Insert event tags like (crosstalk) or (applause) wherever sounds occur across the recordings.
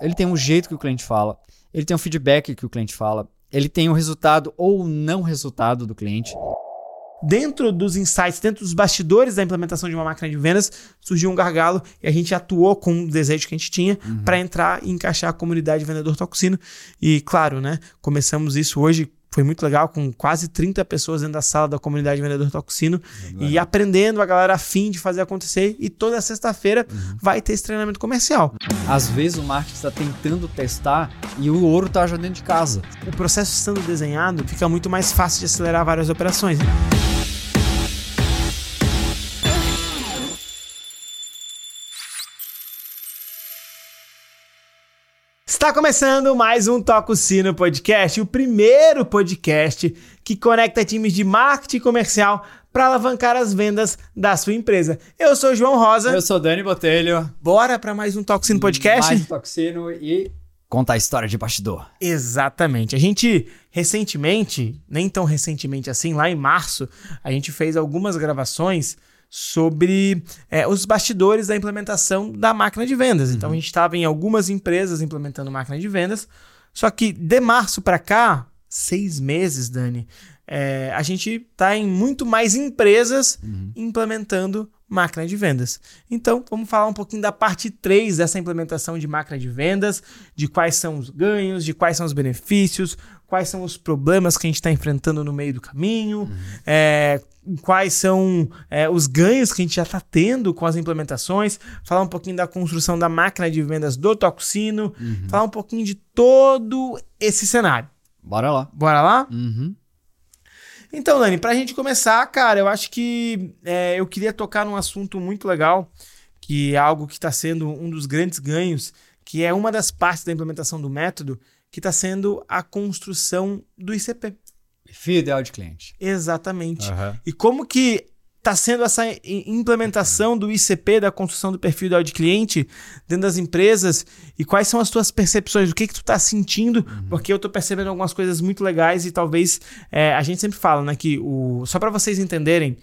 ele tem um jeito que o cliente fala, ele tem um feedback que o cliente fala, ele tem o um resultado ou não resultado do cliente. Dentro dos insights, dentro dos bastidores da implementação de uma máquina de vendas, surgiu um gargalo e a gente atuou com o desejo que a gente tinha uhum. para entrar e encaixar a comunidade vendedor toxino. E claro, né, começamos isso hoje foi muito legal, com quase 30 pessoas dentro da sala da comunidade Vendedor Toxino é e aprendendo a galera afim de fazer acontecer. E toda sexta-feira uhum. vai ter esse treinamento comercial. Às vezes o marketing está tentando testar e o ouro está já dentro de casa. O processo estando desenhado fica muito mais fácil de acelerar várias operações. Está começando mais um Toco Sino Podcast, o primeiro podcast que conecta times de marketing comercial para alavancar as vendas da sua empresa. Eu sou João Rosa. Eu sou Dani Botelho. Bora para mais um Toco Sino Podcast? Mais um Toco Sino e contar a história de bastidor. Exatamente. A gente recentemente, nem tão recentemente assim, lá em março, a gente fez algumas gravações sobre é, os bastidores da implementação da máquina de vendas. Então, uhum. Então a gente estava em algumas empresas implementando máquina de vendas, só que de março para cá, seis meses, Dani, é, a gente está em muito mais empresas uhum. implementando máquina de vendas. Então, vamos falar um pouquinho da parte 3 dessa implementação de máquina de vendas, de quais são os ganhos, de quais são os benefícios, quais são os problemas que a gente está enfrentando no meio do caminho, uhum. é, quais são é, os ganhos que a gente já está tendo com as implementações, falar um pouquinho da construção da máquina de vendas do Toxino, uhum. falar um pouquinho de todo esse cenário. Bora lá. Bora lá? Uhum. Então, Dani, para a gente começar, cara, eu acho que é, eu queria tocar num assunto muito legal, que é algo que está sendo um dos grandes ganhos, que é uma das partes da implementação do método, que está sendo a construção do ICP. Perfil ideal de cliente. Exatamente. Uhum. E como que está sendo essa implementação do ICP, da construção do perfil ideal de cliente dentro das empresas e quais são as tuas percepções, o que que tu está sentindo, uhum. porque eu estou percebendo algumas coisas muito legais e talvez é, a gente sempre fala, né, que o só para vocês entenderem,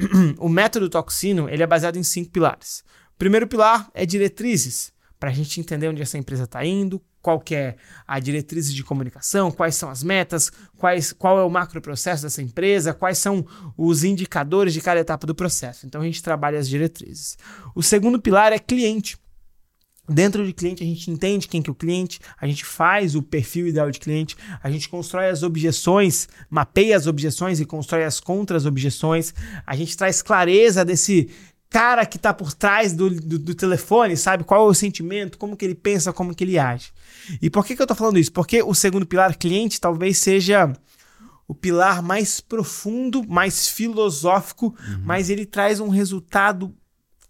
(clears throat) o método toxino ele é baseado em cinco pilares. O primeiro pilar é diretrizes para a gente entender onde essa empresa está indo, qual que é a diretriz de comunicação, quais são as metas, quais, qual é o macro processo dessa empresa, quais são os indicadores de cada etapa do processo. Então a gente trabalha as diretrizes. O segundo pilar é cliente. Dentro de cliente, a gente entende quem que é o cliente, a gente faz o perfil ideal de cliente, a gente constrói as objeções, mapeia as objeções e constrói as contra-objeções, a gente traz clareza desse cara que está por trás do, do, do, telefone, sabe? Qual é o sentimento, como que ele pensa, como que ele age. E por que, que eu estou falando isso? Porque o segundo pilar, cliente, talvez seja o pilar mais profundo, mais filosófico, uhum. mas ele traz um resultado,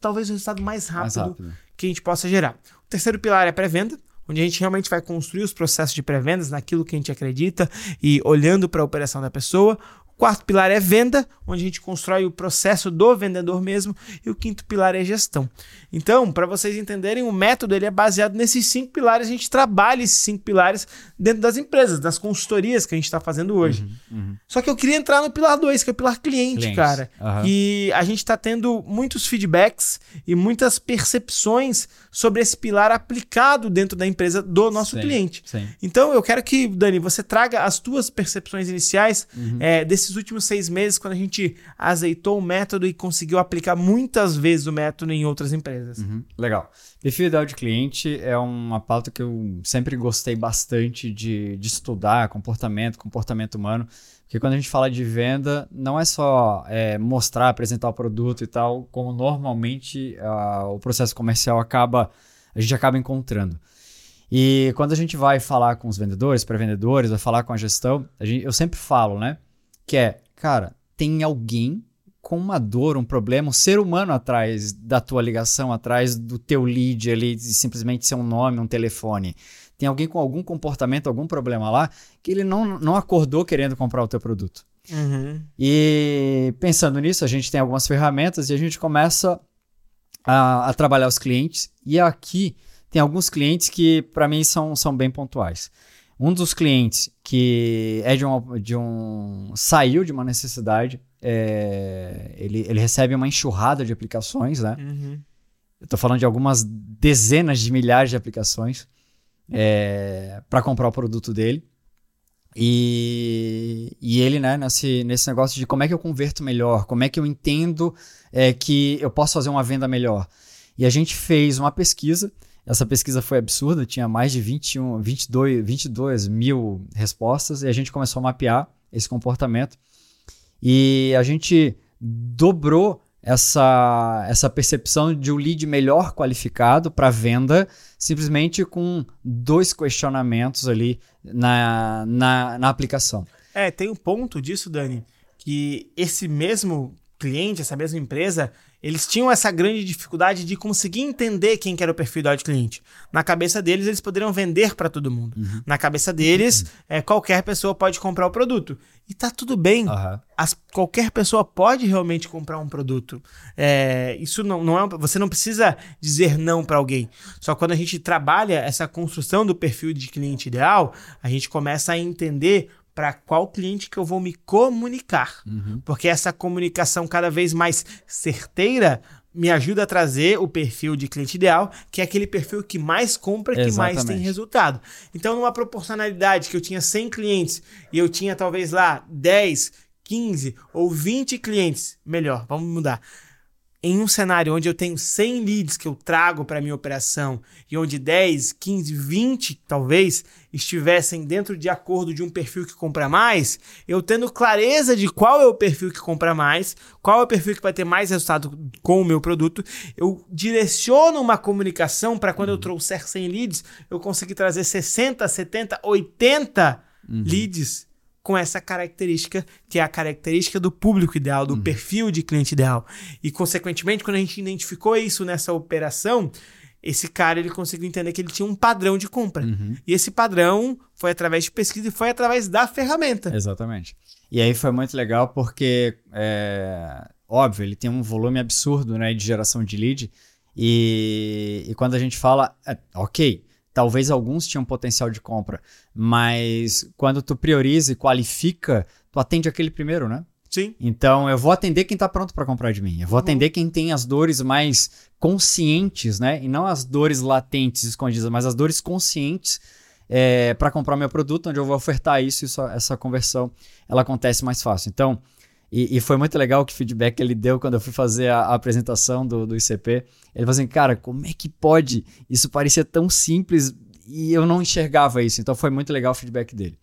talvez o resultado mais rápido, mais rápido, que a gente possa gerar. O terceiro pilar é pré-venda, onde a gente realmente vai construir os processos de pré-vendas naquilo que a gente acredita e olhando para a operação da pessoa. Quarto pilar é venda, onde a gente constrói o processo do vendedor mesmo. E o quinto pilar é gestão. Então, para vocês entenderem, o método ele é baseado nesses cinco pilares. A gente trabalha esses cinco pilares dentro das empresas, das consultorias que a gente está fazendo hoje. Uhum, uhum. Só que eu queria entrar no pilar 2, que é o pilar cliente, Clientes. cara. Uhum. E a gente está tendo muitos feedbacks e muitas percepções sobre esse pilar aplicado dentro da empresa do nosso sim, cliente. Sim. Então, eu quero que, Dani, você traga as tuas percepções iniciais é, desse nesses últimos seis meses, quando a gente azeitou o método e conseguiu aplicar muitas vezes o método em outras empresas. Uhum, legal. Perfil ideal de cliente é uma pauta que eu sempre gostei bastante de, de estudar, comportamento, comportamento humano. Porque quando a gente fala de venda, não é só é, mostrar, apresentar o produto e tal, como normalmente uh, o processo comercial acaba, a gente acaba encontrando. E quando a gente vai falar com os vendedores, pré-vendedores, vai falar com a gestão, a gente, eu sempre falo, né? Que é, cara, tem alguém com uma dor, um problema, um ser humano atrás da tua ligação, atrás do teu lead ali, de simplesmente ser um nome, um telefone. Tem alguém com algum comportamento, algum problema lá, que ele não, não acordou querendo comprar o teu produto. Uhum. E pensando nisso, a gente tem algumas ferramentas e a gente começa a, a trabalhar os clientes. E aqui tem alguns clientes que, para mim, são, são bem pontuais. Um dos clientes que é de um, de um saiu de uma necessidade, é, ele, ele recebe uma enxurrada de aplicações, né? Uhum. Eu tô falando de algumas dezenas de milhares de aplicações. é, para comprar o produto dele. E, e ele, né, nesse, nesse negócio de como é que eu converto melhor, como é que eu entendo é, que eu posso fazer uma venda melhor. E a gente fez uma pesquisa, essa pesquisa foi absurda, tinha mais de 21, 22, 22 mil respostas, e a gente começou a mapear esse comportamento. E a gente dobrou essa, essa percepção de um lead melhor qualificado para venda, simplesmente com dois questionamentos ali na, na, na aplicação. É, tem um ponto disso, Dani, que esse mesmo cliente, essa mesma empresa, eles tinham essa grande dificuldade de conseguir entender quem que era o perfil do cliente. Na cabeça deles, eles poderiam vender para todo mundo. Uhum. Na cabeça deles, uhum. é, qualquer pessoa pode comprar o produto. E tá tudo bem. Uhum. As, qualquer pessoa pode realmente comprar um produto. É, isso não, não é. Você não precisa dizer não para alguém. Só quando a gente trabalha essa construção do perfil de cliente ideal, a gente começa a entender para qual cliente que eu vou me comunicar. Uhum. Porque essa comunicação cada vez mais certeira me ajuda a trazer o perfil de cliente ideal, que é aquele perfil que mais compra, que Exatamente. mais tem resultado. Então, numa proporcionalidade que eu tinha 100 clientes e eu tinha talvez lá 10, 15 ou 20 clientes, melhor, vamos mudar em um cenário onde eu tenho 100 leads que eu trago para minha operação e onde 10, 15, 20 talvez estivessem dentro de acordo de um perfil que compra mais, eu tendo clareza de qual é o perfil que compra mais, qual é o perfil que vai ter mais resultado com o meu produto, eu direciono uma comunicação para quando eu trouxer 100 leads, eu conseguir trazer 60, 70, 80 uhum. leads com essa característica, que é a característica do público ideal, do uhum. perfil de cliente ideal. E, consequentemente, quando a gente identificou isso nessa operação, esse cara ele conseguiu entender que ele tinha um padrão de compra. Uhum. E esse padrão foi através de pesquisa e foi através da ferramenta. Exatamente. E aí foi muito legal porque, é, óbvio, ele tem um volume absurdo né, de geração de lead. E, e quando a gente fala, é, ok, Talvez alguns tinham potencial de compra, mas quando tu prioriza e qualifica, tu atende aquele primeiro, né? Sim. Então eu vou atender quem está pronto para comprar de mim. Eu vou uhum. atender quem tem as dores mais conscientes, né? E não as dores latentes, escondidas, mas as dores conscientes é, para comprar meu produto, onde eu vou ofertar isso, isso, essa conversão ela acontece mais fácil. Então, e, e, foi muito legal que feedback ele deu quando eu fui fazer a, a, apresentação do, do ICP. Ele falou assim, cara, como é que pode? Isso parecia tão simples e eu não enxergava isso. Então foi muito legal o feedback dele.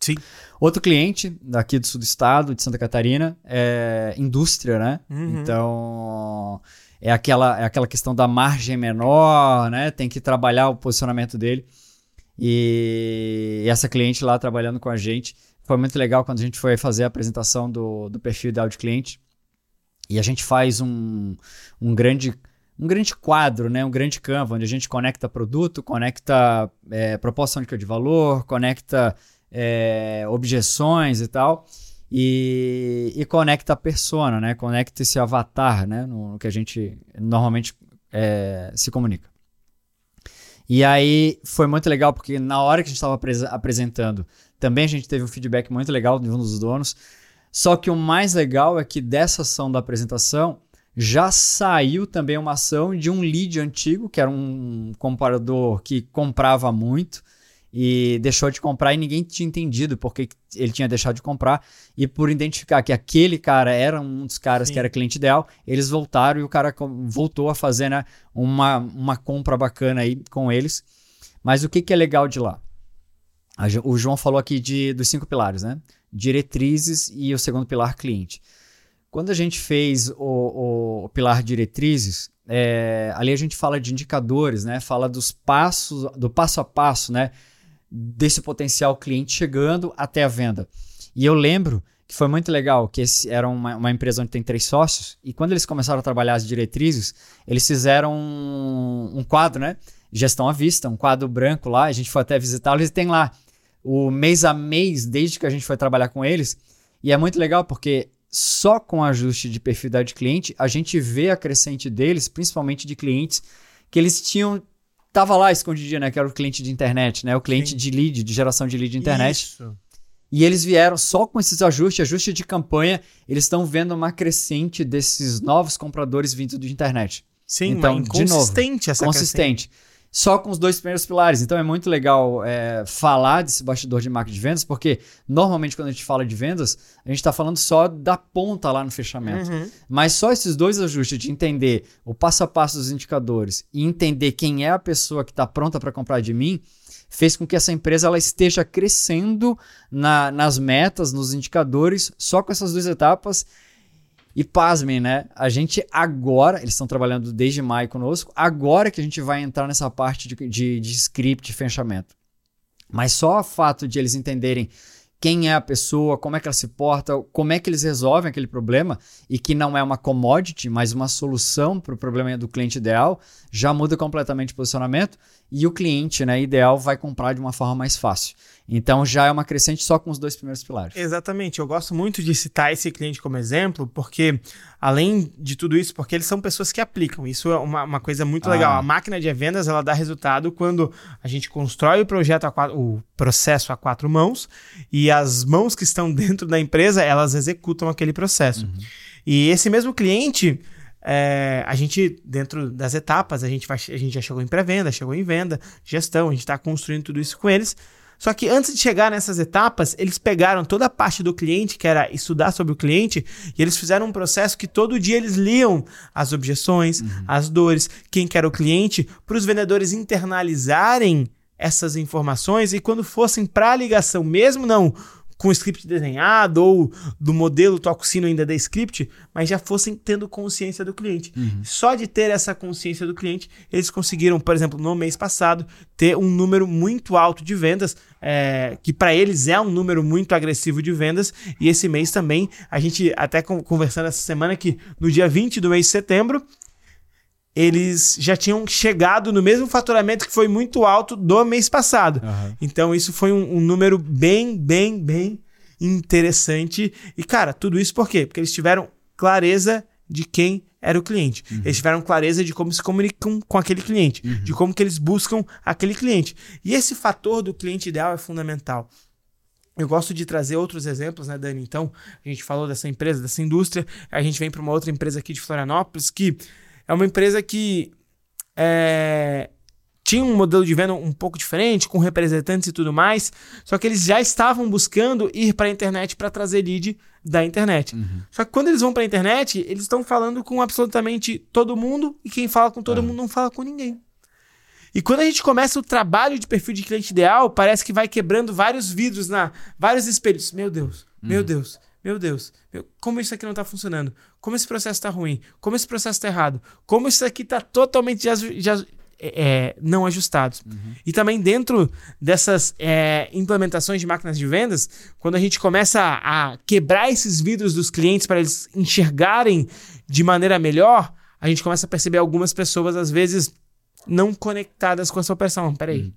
Sim. Outro cliente daqui do sul do estado, de Santa Catarina, é indústria, né? Uhum. Então é aquela, é aquela questão da margem menor, né? Tem que trabalhar o posicionamento dele. E essa cliente lá trabalhando com a gente foi muito legal quando a gente foi fazer a apresentação do, do perfil ideal de cliente. E a gente faz um, um grande um grande quadro, né? um grande campo, onde a gente conecta produto, conecta é, proposta de valor, conecta é, objeções e tal, e, e conecta a persona, né? conecta esse avatar né? no, no que a gente normalmente é, se comunica. E aí foi muito legal, porque na hora que a gente estava apresentando também a gente teve um feedback muito legal de um dos donos. Só que o mais legal é que dessa ação da apresentação já saiu também uma ação de um lead antigo, que era um comparador que comprava muito e deixou de comprar e ninguém tinha entendido porque ele tinha deixado de comprar. E por identificar que aquele cara era um dos caras Sim. que era cliente ideal, eles voltaram e o cara voltou a fazer né, uma, uma compra bacana aí com eles. Mas o que, que é legal de lá? O João falou aqui de, dos cinco pilares, né? Diretrizes e o segundo pilar, cliente. Quando a gente fez o, o, o pilar diretrizes, é, ali a gente fala de indicadores, né? Fala dos passos, do passo a passo, né? Desse potencial cliente chegando até a venda. E eu lembro que foi muito legal, que esse era uma, uma, empresa onde tem três sócios, e quando eles começaram a trabalhar as diretrizes, eles fizeram um, um quadro, né? Gestão à vista, um quadro branco lá, a gente foi até visitá-los e tem lá o mês a mês desde que a gente foi trabalhar com eles. E é muito legal porque só com ajuste de perfil de cliente a gente vê a crescente deles, principalmente de clientes que eles tinham tava lá escondidinho, né, que era o cliente de internet, né, o cliente Sim. de lead, de geração de lead de internet. Isso. E eles vieram só com esses ajustes, ajuste de campanha, eles estão vendo uma crescente desses novos compradores vindo de internet. Sim, então, de novo, consistente essa consistente. Crescente. Só com os dois primeiros pilares. Então é muito legal é, falar desse bastidor de marketing de vendas, porque normalmente quando a gente fala de vendas, a gente está falando só da ponta lá no fechamento. Uhum. Mas só esses dois ajustes de entender o passo a passo dos indicadores e entender quem é a pessoa que está pronta para comprar de mim, fez com que essa empresa ela esteja crescendo na, nas metas, nos indicadores, só com essas duas etapas e pasmem, né? A gente agora, eles estão trabalhando desde maio conosco, agora que a gente vai entrar nessa parte de, de, de script, fechamento. Mas só o fato de eles entenderem quem é a pessoa, como é que ela se porta, como é que eles resolvem aquele problema e que não é uma commodity, mas uma solução para o problema do cliente ideal, já muda completamente o posicionamento e o cliente né, ideal vai comprar de uma forma mais fácil. Então já é uma crescente só com os dois primeiros pilares. Exatamente. Eu gosto muito de citar esse cliente como exemplo, porque além de tudo isso, porque eles são pessoas que aplicam. Isso é uma, uma coisa muito ah. legal. A máquina de vendas ela dá resultado quando a gente constrói o projeto a quatro, o processo a quatro mãos e as mãos que estão (laughs) dentro da empresa elas executam aquele processo. Uhum. E esse mesmo cliente é, a gente, dentro das etapas, a gente, vai, a gente já chegou em pré-venda, chegou em venda, gestão, a gente está construindo tudo isso com eles. Só que antes de chegar nessas etapas, eles pegaram toda a parte do cliente, que era estudar sobre o cliente, e eles fizeram um processo que todo dia eles liam as objeções, uhum. as dores, quem que era o cliente, para os vendedores internalizarem essas informações e quando fossem para a ligação, mesmo não com o script desenhado ou do modelo Tococino ainda da script, mas já fossem tendo consciência do cliente. Uhum. Só de ter essa consciência do cliente, eles conseguiram, por exemplo, no mês passado, ter um número muito alto de vendas, é, que para eles é um número muito agressivo de vendas. E esse mês também, a gente até conversando essa semana que no dia 20 do mês de setembro, eles já tinham chegado no mesmo faturamento que foi muito alto do mês passado. Uhum. Então, isso foi um, um, número bem, bem, bem interessante. E, cara, tudo isso por quê? Porque eles tiveram clareza de quem era o cliente. Uhum. Eles tiveram clareza de como se comunicam com aquele cliente, uhum. de como que eles buscam aquele cliente. E esse fator do cliente ideal é fundamental. Eu gosto de trazer outros exemplos, né, Dani? Então, a gente falou dessa empresa, dessa indústria, a gente vem para uma outra empresa aqui de Florianópolis que é uma empresa que é, tinha um modelo de venda um pouco diferente, com representantes e tudo mais, só que eles já estavam buscando ir para a internet para trazer lead da internet. Uhum. Só que quando eles vão para a internet, eles estão falando com absolutamente todo mundo e quem fala com todo uhum. mundo não fala com ninguém. E quando a gente começa o trabalho de perfil de cliente ideal, parece que vai quebrando vários vidros na vários espelhos. Meu Deus, uhum. meu Deus, meu Deus, como isso aqui não está funcionando? Como esse processo está ruim? Como esse processo está errado? Como isso aqui está totalmente já, já, é, não ajustados. Uhum. E também dentro dessas é, implementações de máquinas de vendas, quando a gente começa a, a quebrar esses vidros dos clientes para eles enxergarem de maneira melhor, a gente começa a perceber algumas pessoas, às vezes, não conectadas com essa operação. Peraí. Uhum.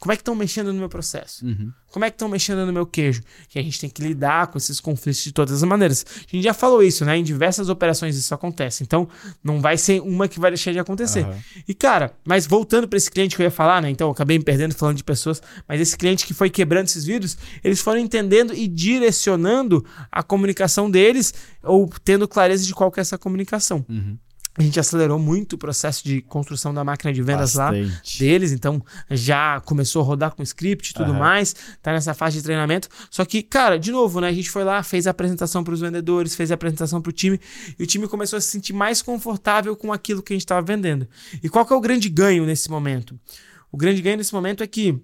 Como é que estão mexendo no meu processo? Uhum. Como é que estão mexendo no meu queijo? E a gente tem que lidar com esses conflitos de todas as maneiras. A gente já falou isso, né? Em diversas operações isso acontece. Então, não vai ser uma que vai deixar de acontecer. Uhum. E, cara, mas voltando para esse cliente que eu ia falar, né? Então, eu acabei me perdendo falando de pessoas, mas esse cliente que foi quebrando esses vidros, eles foram entendendo e direcionando a comunicação deles ou tendo clareza de qual que é essa comunicação. Uhum. A gente acelerou muito o processo de construção da máquina de vendas Bastante. lá deles, então já começou a rodar com script e tudo uhum. mais, tá nessa fase de treinamento. Só que, cara, de novo, né? A gente foi lá, fez a apresentação para os vendedores, fez a apresentação para o time, e o time começou a se sentir mais confortável com aquilo que a gente estava vendendo. E qual que é o grande ganho nesse momento? O grande ganho nesse momento é que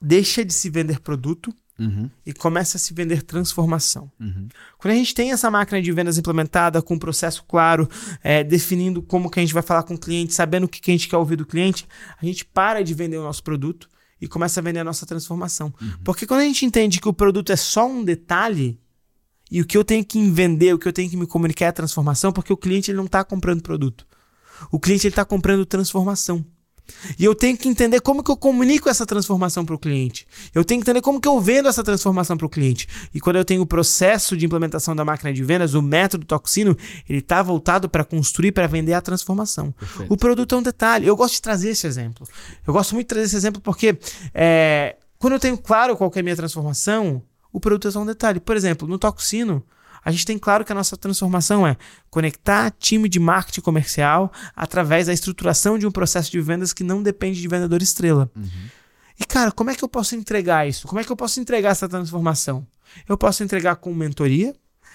deixa de se vender produto Uhum. e começa a se vender transformação. Uhum. Quando a gente tem essa máquina de vendas implementada, com um processo claro, é, definindo como que a gente vai falar com o cliente, sabendo o que, que a gente quer ouvir do cliente, a gente para de vender o nosso produto e começa a vender a nossa transformação. Uhum. Porque quando a gente entende que o produto é só um detalhe, e o que eu tenho que vender, o que eu tenho que me comunicar é a transformação, porque o cliente ele não está comprando produto. O cliente está comprando transformação. E eu tenho que entender como que eu comunico essa transformação para o cliente. Eu tenho que entender como que eu vendo essa transformação para o cliente. E quando eu tenho o processo de implementação da máquina de vendas, o método Toxino, ele está voltado para construir, para vender a transformação. Perfeito. O produto é um detalhe. Eu gosto de trazer esse exemplo. Eu gosto muito de trazer esse exemplo porque é, quando eu tenho claro qual é a minha transformação, o produto é só um detalhe. Por exemplo, no Toxino, A gente tem claro que a nossa transformação é conectar time de marketing comercial através da estruturação de um processo de vendas que não depende de vendedor estrela. Uhum. E, cara, como é que eu posso entregar isso? Como é que eu posso entregar essa transformação? Eu posso entregar com mentoria,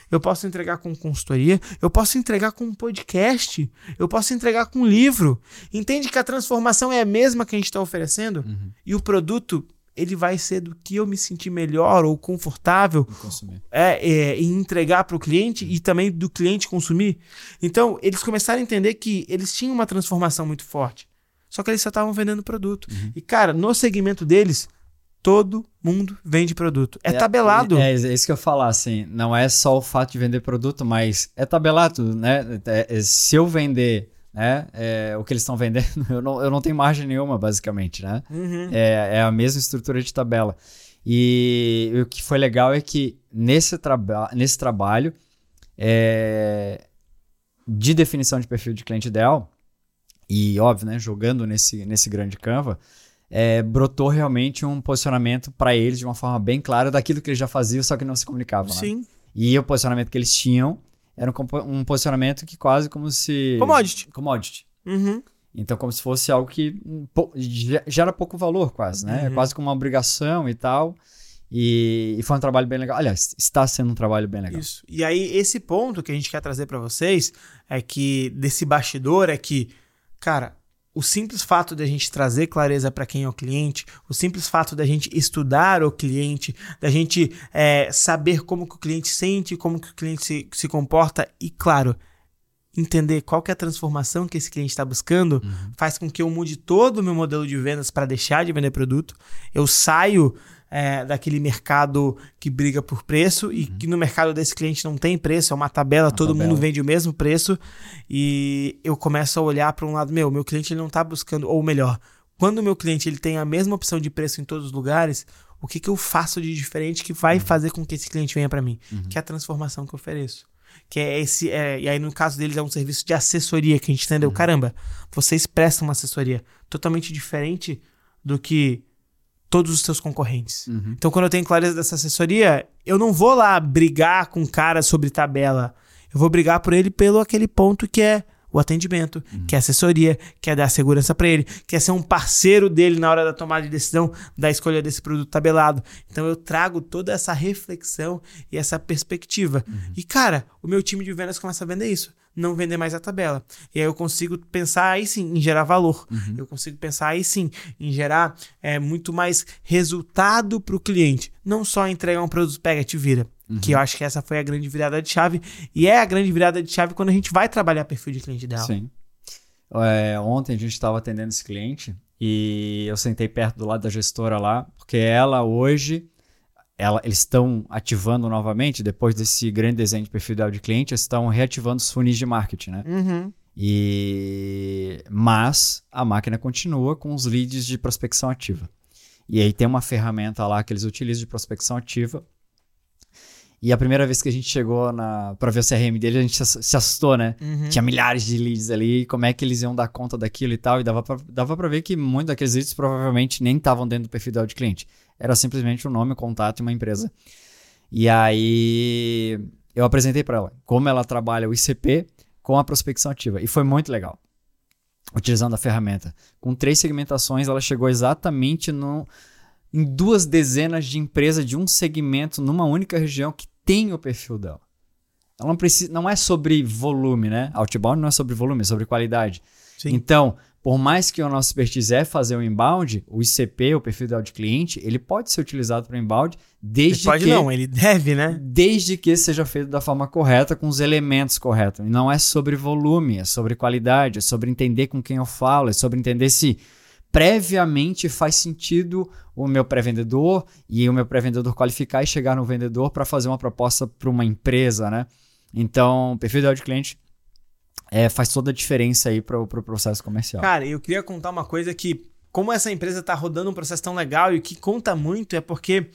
eu posso entregar com consultoria, eu posso entregar com um podcast, eu posso entregar com um livro. Entende que a transformação é a mesma que a gente está oferecendo? Uhum. E o produto ele vai ser do que eu me sentir melhor ou confortável é, é, em entregar para o cliente e também do cliente consumir. Então, eles começaram a entender que eles tinham uma transformação muito forte. Só que eles só estavam vendendo produto. Uhum. E, cara, no segmento deles, todo mundo vende produto. É, é tabelado. É, é, isso que eu falar, assim, não é só o fato de vender produto, mas é tabelado, né? É, é se eu vender né? É, o que eles estão vendendo, (laughs) eu não, eu não tenho margem nenhuma, basicamente, né? Uhum. É, é a mesma estrutura de tabela. E, o que foi legal é que nesse, traba nesse trabalho é, de definição de perfil de cliente ideal, e óbvio, né, jogando nesse, nesse grande Canva, é, brotou realmente um posicionamento para eles de uma forma bem clara daquilo que eles já faziam, só que não se comunicavam. Né? Sim. Né? E o posicionamento que eles tinham era um, um posicionamento que quase como se. Commodity. Commodity. Uhum. Então, como se fosse algo que gera pouco valor, quase, né? Uhum. É quase como uma obrigação e tal. E, e, foi um trabalho bem legal. Aliás, está sendo um trabalho bem legal. Isso. E aí, esse ponto que a gente quer trazer para vocês é que, desse bastidor, é que, cara, o simples fato de a gente trazer clareza para quem é o cliente, o simples fato da gente estudar o cliente, da gente é, saber como que o cliente sente, como que o cliente se, se comporta e, claro, entender qual que é a transformação que esse cliente está buscando, uhum. faz com que eu mude todo o meu modelo de vendas para deixar de vender produto. Eu saio é, daquele mercado que briga por preço e uhum. que no mercado desse cliente não tem preço, é uma tabela, uma todo tabela. mundo vende o mesmo preço e eu começo a olhar para um lado, meu, meu cliente ele não está buscando, ou melhor, quando o meu cliente ele tem a mesma opção de preço em todos os lugares, o que, que eu faço de diferente que vai uhum. fazer com que esse cliente venha para mim? Uhum. Que é a transformação que eu ofereço que é esse. É, e aí, no caso deles, é um serviço de assessoria que a gente entendeu. Uhum. Caramba, vocês prestam uma assessoria totalmente diferente do que todos os seus concorrentes. Uhum. Então, quando eu tenho clareza dessa assessoria, eu não vou lá brigar com o cara sobre tabela. Eu vou brigar por ele pelo aquele ponto que é o atendimento, uhum. que é assessoria, que é dar segurança para ele, que é ser um parceiro dele na hora da tomada de decisão da escolha desse produto tabelado. Então eu trago toda essa reflexão e essa perspectiva. Uhum. E cara, o meu time de vendas começa a vender isso não vender mais a tabela. E aí eu consigo pensar aí sim em gerar valor. Uhum. Eu consigo pensar aí sim em gerar é, muito mais resultado para o cliente. Não só entregar um produto pega te vira. Uhum. Que eu acho que essa foi a grande virada de chave. E é a grande virada de chave quando a gente vai trabalhar perfil de cliente ideal. Sim. É, ontem a gente estava atendendo esse cliente e eu sentei perto do lado da gestora lá, porque ela hoje ela, eles estão ativando novamente, depois desse grande desenho de perfil de cliente, eles estão reativando os funis de marketing, né? Uhum. E... Mas a máquina continua com os leads de prospecção ativa. E aí tem uma ferramenta lá que eles utilizam de prospecção ativa. E a primeira vez que a gente chegou para ver o CRM dele, a gente se assustou, né? Uhum. Tinha milhares de leads ali, como é que eles iam dar conta daquilo e tal. E dava para ver que muitos daqueles leads provavelmente nem estavam dentro do perfil de cliente era simplesmente um nome, um contato e uma empresa. E aí eu apresentei para ela como ela trabalha o ICP com a prospecção ativa. E foi muito legal, utilizando a ferramenta. Com três segmentações, ela chegou exatamente no, em duas dezenas de empresas de um segmento numa única região que tem o perfil dela. Ela não, precisa, não é sobre volume, né? Outbound não é sobre volume, é sobre qualidade. Sim. Então, por mais que a nossa expertise é fazer o inbound, o ICP, o perfil ideal de cliente, ele pode ser utilizado para inbound desde ele pode que... não, ele deve, né? Desde que seja feito da forma correta, com os elementos corretos. E não é sobre volume, é sobre qualidade, é sobre entender com quem eu falo, é sobre entender se previamente faz sentido o meu pré-vendedor e o meu pré-vendedor qualificar e chegar no vendedor para fazer uma proposta para uma empresa, né? Então, perfil ideal de cliente é, faz toda a diferença aí para o pro processo comercial. Cara, eu queria contar uma coisa que, como essa empresa está rodando um processo tão legal e o que conta muito é porque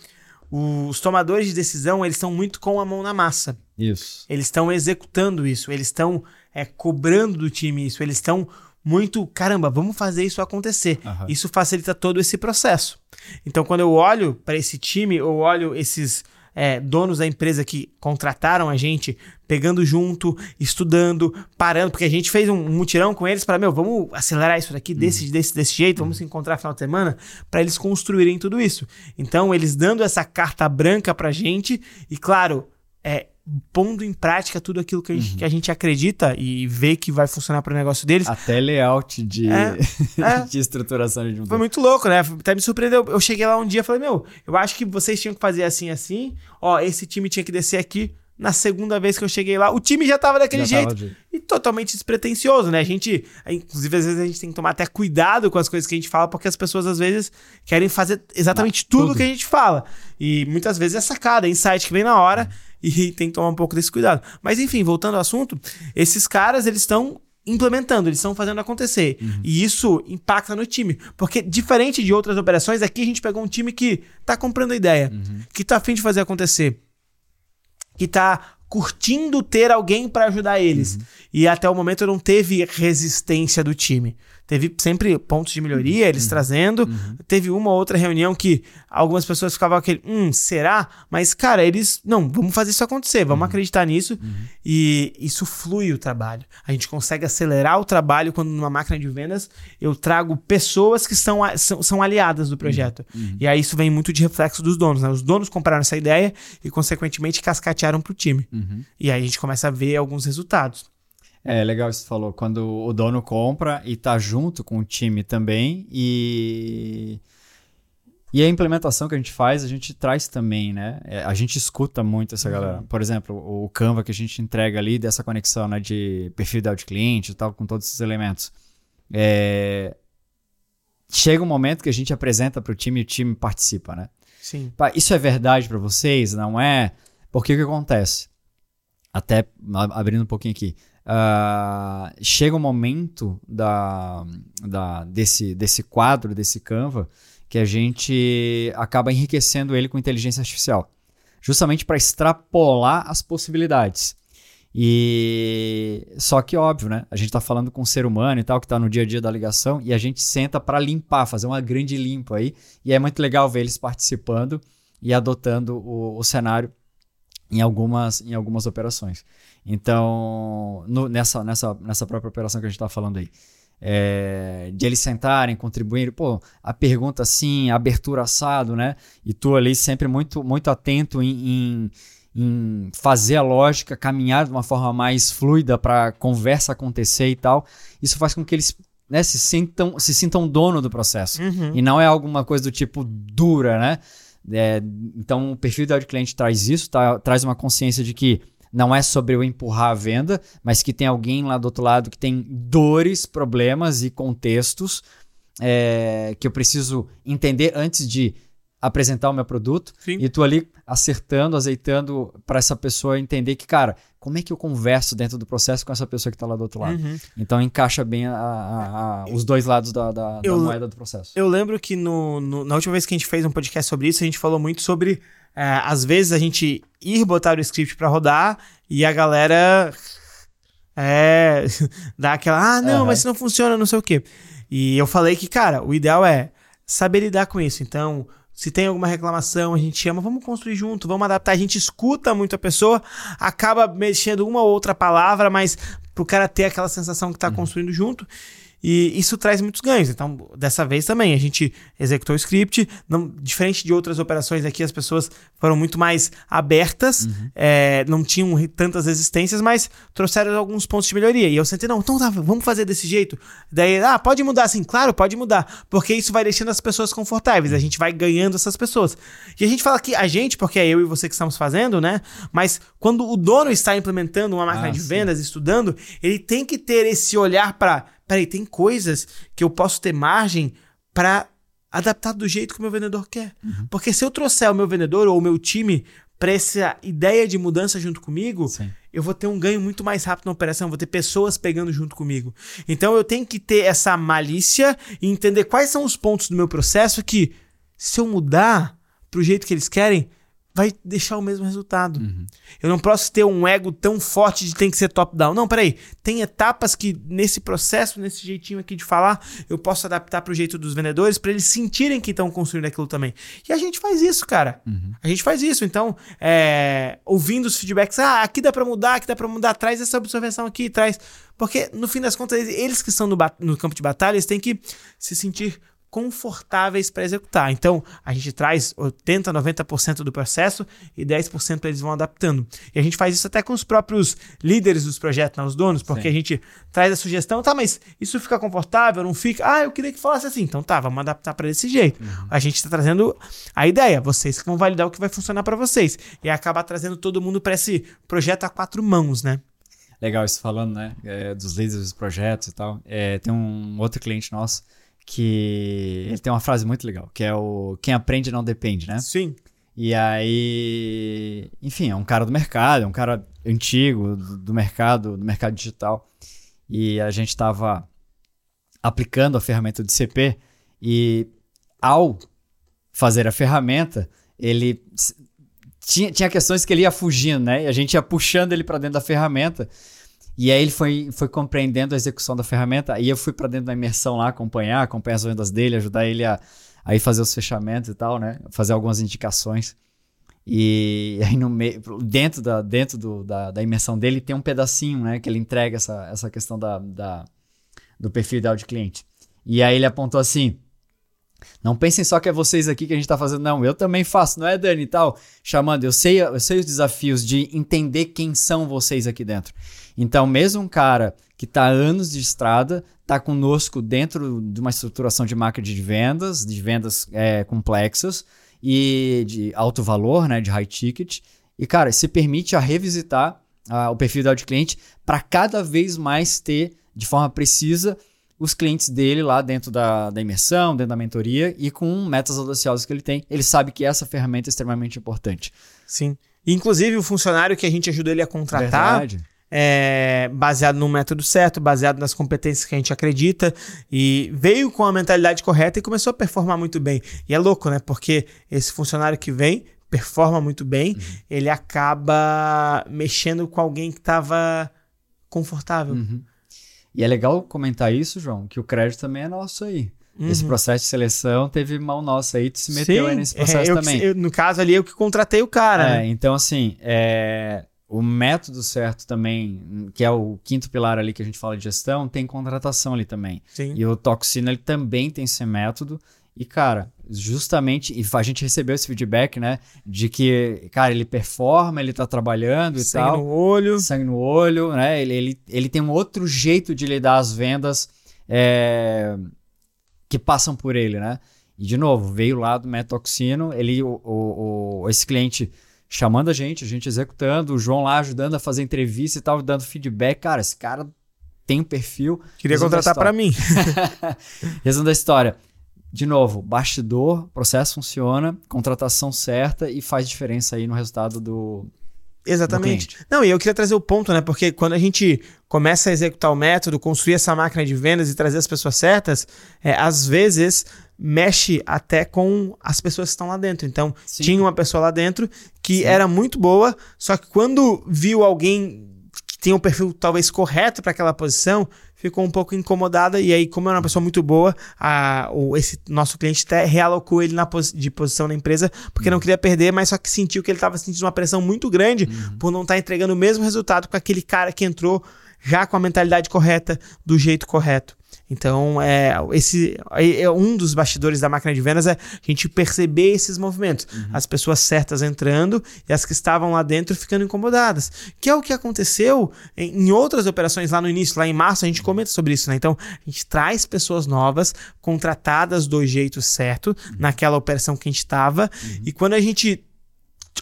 os tomadores de decisão eles estão muito com a mão na massa. Isso. Eles estão executando isso, eles estão é, cobrando do time isso, eles estão muito, caramba, vamos fazer isso acontecer. Uhum. Isso facilita todo esse processo. Então, quando eu olho para esse time, eu olho esses é, donos da empresa que contrataram a gente, pegando junto, estudando, parando, porque a gente fez um mutirão com eles para, meu, vamos acelerar isso daqui desse, uhum. desse, desse jeito, vamos se encontrar no final de semana, para eles construírem tudo isso. Então, eles dando essa carta branca pra gente, e claro, é, pondo em prática tudo aquilo que a, gente, uhum. que a gente acredita e vê que vai funcionar para o negócio deles. Até layout de, é, (laughs) é. de estruturação de um Foi muito louco, né? Até me surpreendeu. Eu cheguei lá um dia e falei, meu, eu acho que vocês tinham que fazer assim, assim. Ó, esse time tinha que descer aqui. Na segunda vez que eu cheguei lá, o time já tava daquele já jeito. Tava e totalmente despretensioso, né? A gente, inclusive, às vezes a gente tem que tomar até cuidado com as coisas que a gente fala, porque as pessoas às vezes querem fazer exatamente tudo, tudo que a gente fala. E muitas vezes é sacada, é insight que vem na hora e (laughs) tem que tomar um pouco desse cuidado. Mas enfim, voltando ao assunto, esses caras, eles estão implementando, eles estão fazendo acontecer. Uhum. E isso impacta no time. Porque, diferente de outras operações, aqui a gente pegou um time que tá comprando a ideia, uhum. que tá afim de fazer acontecer que tá curtindo ter alguém para ajudar eles. Uhum. E até o momento não teve resistência do time. Teve sempre pontos de melhoria, eles uhum. trazendo. Uhum. Teve uma ou outra reunião que algumas pessoas ficavam aquele, hum, será? Mas, cara, eles, não, vamos fazer isso acontecer, vamos uhum. acreditar nisso. Uhum. E isso flui o trabalho. A gente consegue acelerar o trabalho quando numa máquina de vendas eu trago pessoas que são, são, são aliadas do projeto. Uhum. E aí isso vem muito de reflexo dos donos. Né? Os donos compraram essa ideia e, consequentemente, cascatearam pro time. E aí a gente começa a ver alguns resultados. É legal isso que você falou, quando o dono compra e tá junto com o time também e e a implementação que a gente faz, a gente traz também, né? É, a gente escuta muito essa galera. Por exemplo, o Canva que a gente entrega ali dessa conexão né, de perfil de cliente e tal, com todos esses elementos. É... Chega um momento que a gente apresenta para o time e o time participa, né? Sim. Isso é verdade para vocês? Não é? Porque o que acontece? Até abrindo um pouquinho aqui. Uh, chega um momento da, da, desse, desse quadro, desse Canva, que a gente acaba enriquecendo ele com inteligência artificial, justamente para extrapolar as possibilidades. E só que óbvio, né? A gente está falando com um ser humano e tal que está no dia a dia da ligação e a gente senta para limpar, fazer uma grande limpa aí. E é muito legal ver eles participando e adotando o, o cenário em algumas, em algumas operações. Então, no, nessa, nessa, nessa própria operação que a gente está falando aí, é, de eles sentarem, contribuírem, pô, a pergunta assim, a abertura assado, né? E tu ali sempre muito, muito atento em, em, em fazer a lógica caminhar de uma forma mais fluida para a conversa acontecer e tal. Isso faz com que eles né, se, sintam, se sintam dono do processo. Uhum. E não é alguma coisa do tipo dura, né? É, então, o perfil do cliente traz isso, tá, traz uma consciência de que não é sobre eu empurrar a venda, mas que tem alguém lá do outro lado que tem dores, problemas e contextos é, que eu preciso entender antes de apresentar o meu produto. Sim. E tu ali acertando, azeitando para essa pessoa entender que, cara, como é que eu converso dentro do processo com essa pessoa que está lá do outro lado. Uhum. Então encaixa bem a, a, a, os dois lados da, da, eu, da, moeda do processo. Eu lembro que no, no, na última vez que a gente fez um podcast sobre isso, a gente falou muito sobre, é, às vezes, a gente ir botar o script para rodar e a galera é, (laughs) dá aquela, ah, não, uhum. mas isso não funciona, não sei o quê. E eu falei que, cara, o ideal é saber lidar com isso. Então, se tem alguma reclamação, a gente chama, vamos construir junto, vamos adaptar. A gente escuta muito a pessoa, acaba mexendo uma ou outra palavra, mas pro cara ter aquela sensação que tá uhum. construindo junto. E isso traz muitos ganhos. Então, dessa vez também, a gente executou o script. Não, diferente de outras operações aqui, as pessoas foram muito mais abertas, uhum. é, não tinham tantas resistências, mas trouxeram alguns pontos de melhoria. E eu sentei, não, então tá, vamos fazer desse jeito. Daí, ah, pode mudar assim? Claro, pode mudar. Porque isso vai deixando as pessoas confortáveis. A gente vai ganhando essas pessoas. E a gente fala que a gente, porque é eu e você que estamos fazendo, né? Mas quando o dono está implementando uma máquina ah, de vendas, estudando, ele tem que ter esse olhar para peraí, tem coisas que eu posso ter margem para adaptar do jeito que o meu vendedor quer. Uhum. Porque se eu trouxer o meu vendedor ou o meu time para essa ideia de mudança junto comigo, Sim. eu vou ter um ganho muito mais rápido na operação, vou ter pessoas pegando junto comigo. Então eu tenho que ter essa malícia e entender quais são os pontos do meu processo que, se eu mudar pro jeito que eles querem, vai deixar o mesmo resultado. Uhum. Eu não posso ter um ego tão forte de tem que ser top-down. Não, peraí. Tem etapas que nesse processo, nesse jeitinho aqui de falar, eu posso adaptar para o jeito dos vendedores para eles sentirem que estão construindo aquilo também. E a gente faz isso, cara. Uhum. A gente faz isso. Então, é, ouvindo os feedbacks, ah, aqui dá para mudar, aqui dá para mudar, traz essa observação aqui, traz. Porque no fim das contas, eles que estão no, no campo de batalha, eles têm que se sentir confortáveis para executar. Então, a gente traz 80, 90% do processo e 10% eles vão adaptando. E a gente faz isso até com os próprios líderes dos projetos, né, os donos, porque Sim. a gente traz a sugestão, tá, mas isso fica confortável, não fica? Ah, eu queria que falasse assim. Então tá, vamos adaptar para desse jeito. Uhum. A gente está trazendo a ideia, vocês que vão validar o que vai funcionar para vocês e acabar trazendo todo mundo para esse projeto a quatro mãos, né? Legal isso falando, né? É, dos líderes dos projetos e tal. É, tem um outro cliente nosso que ele tem uma frase muito legal, que é o quem aprende não depende, né? Sim. E aí, enfim, é um cara do mercado, é um cara antigo do, do mercado, do mercado digital. E a gente estava aplicando a ferramenta do CP e ao fazer a ferramenta, ele tinha, tinha questões que ele ia fugindo, né? E a gente ia puxando ele para dentro da ferramenta. E aí ele foi, foi compreendendo a execução da ferramenta. E eu fui para dentro da imersão lá acompanhar, acompanhar as vendas dele, ajudar ele a, a ir fazer os fechamentos e tal, né? Fazer algumas indicações. E (laughs) aí no meio, dentro, da, dentro do, da, da imersão dele tem um pedacinho, né? Que ele entrega essa, essa questão da, da, do perfil ideal de cliente. E aí ele apontou assim: não pensem só que é vocês aqui que a gente está fazendo, não. Eu também faço, não é, Dani e tal? Chamando, eu sei, eu sei os desafios de entender quem são vocês aqui dentro. Então, mesmo um cara que está anos de estrada, está conosco dentro de uma estruturação de marketing de vendas, de vendas é, complexas e de alto valor, né, de high ticket. E, cara, se permite a revisitar uh, o perfil do cliente para cada vez mais ter de forma precisa os clientes dele lá dentro da, da imersão, dentro da mentoria e com metas audaciosas que ele tem. Ele sabe que essa ferramenta é extremamente importante. Sim. Inclusive, o funcionário que a gente ajuda ele a contratar. Verdade é, baseado no método certo, baseado nas competências que a gente acredita e veio com a mentalidade correta e começou a performar muito bem. E é louco, né? Porque esse funcionário que vem performa muito bem, uhum. ele acaba mexendo com alguém que estava confortável. Uhum. E é legal comentar isso, João, que o crédito também é nosso aí. Uhum. Esse processo de seleção teve mão nossa aí, tu se meteu Sim, aí nesse processo é, também. Eu, no caso ali, eu que contratei o cara. É, né? então assim, é, o método certo também, que é o quinto pilar ali que a gente fala de gestão, tem contratação ali também. Sim. E o Toxina ele também tem esse método. E, cara, justamente, e a gente recebeu esse feedback, né? De que, cara, ele performa, ele tá trabalhando e sangue tal. Sangue no olho. Sangue no olho, né? Ele, ele, ele tem um outro jeito de lidar as vendas é, que passam por ele, né? E, de novo, veio lá do metoxino, ele, o, o, o esse cliente chamando a gente, a gente executando, o João lá ajudando a fazer entrevista e tal, dando feedback. Cara, esse cara tem um perfil. Queria contratar para mim. (laughs) Resumo da história. De novo, bastidor, processo funciona, contratação certa e faz diferença aí no resultado do, Exatamente. Não, e eu queria trazer o ponto, né? Porque quando a gente começa a executar o método, construir essa máquina de vendas e trazer as pessoas certas, é, às vezes mexe até com as pessoas que estão lá dentro. Então, Sim. tinha uma pessoa lá dentro que Sim. era muito boa, só que quando viu alguém que tinha um perfil talvez correto para aquela posição, ficou um pouco incomodada. E aí, como é uma pessoa muito boa, a, o, esse nosso cliente até realocou ele na de posição na empresa, porque uhum. não queria perder, mas só que sentiu que ele estava sentindo uma pressão muito grande uhum. por não estar tá entregando o mesmo resultado com aquele cara que entrou já com a mentalidade correta, do jeito correto. Então, é, esse é um dos bastidores da máquina de vendas é a gente perceber esses movimentos. Uhum. As pessoas certas entrando e as que estavam lá dentro ficando incomodadas. Que é o que aconteceu em, em outras operações lá no início, lá em março, a gente comenta sobre isso, né? Então, a gente traz pessoas novas, contratadas do jeito certo, uhum. naquela operação que a gente estava, uhum. e quando a gente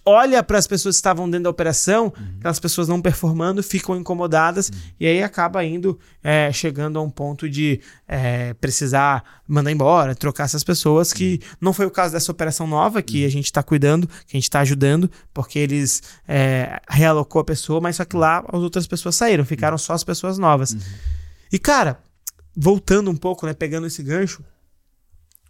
olha para as pessoas que estavam dentro da operação, uhum. aquelas pessoas não performando, ficam incomodadas uhum. e aí acaba indo, é, chegando a um ponto de é, precisar mandar embora, trocar essas pessoas, que uhum. não foi o caso dessa operação nova que a gente está cuidando, que a gente está ajudando, porque eles é, realocou a pessoa, mas só que lá as outras pessoas saíram, ficaram só as pessoas novas. E cara, voltando um pouco, né, pegando esse gancho,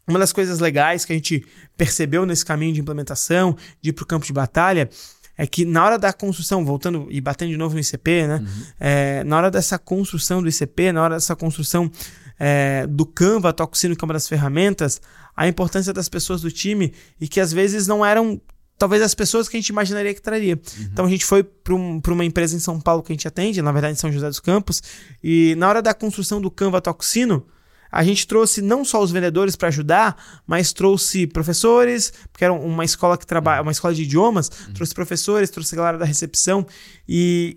uma das coisas legais que a gente percebeu nesse caminho de implementação, de ir para o campo de batalha, é que na hora da construção, voltando e batendo de novo no ICP, né? Uhum. É, na hora dessa construção do ICP, na hora dessa construção é, do Canva, Toxino, uma das ferramentas, a importância das pessoas do time e que às vezes não eram talvez as pessoas que a gente imaginaria que traria. Uhum. Então a gente foi para um, uma empresa em São Paulo que a gente atende, na verdade em São José dos Campos, e na hora da construção do Canva Toxino, a gente trouxe não só os vendedores para ajudar, mas trouxe professores, porque era uma escola que trabalha, uma escola de idiomas, uhum. trouxe professores, trouxe a galera da recepção e,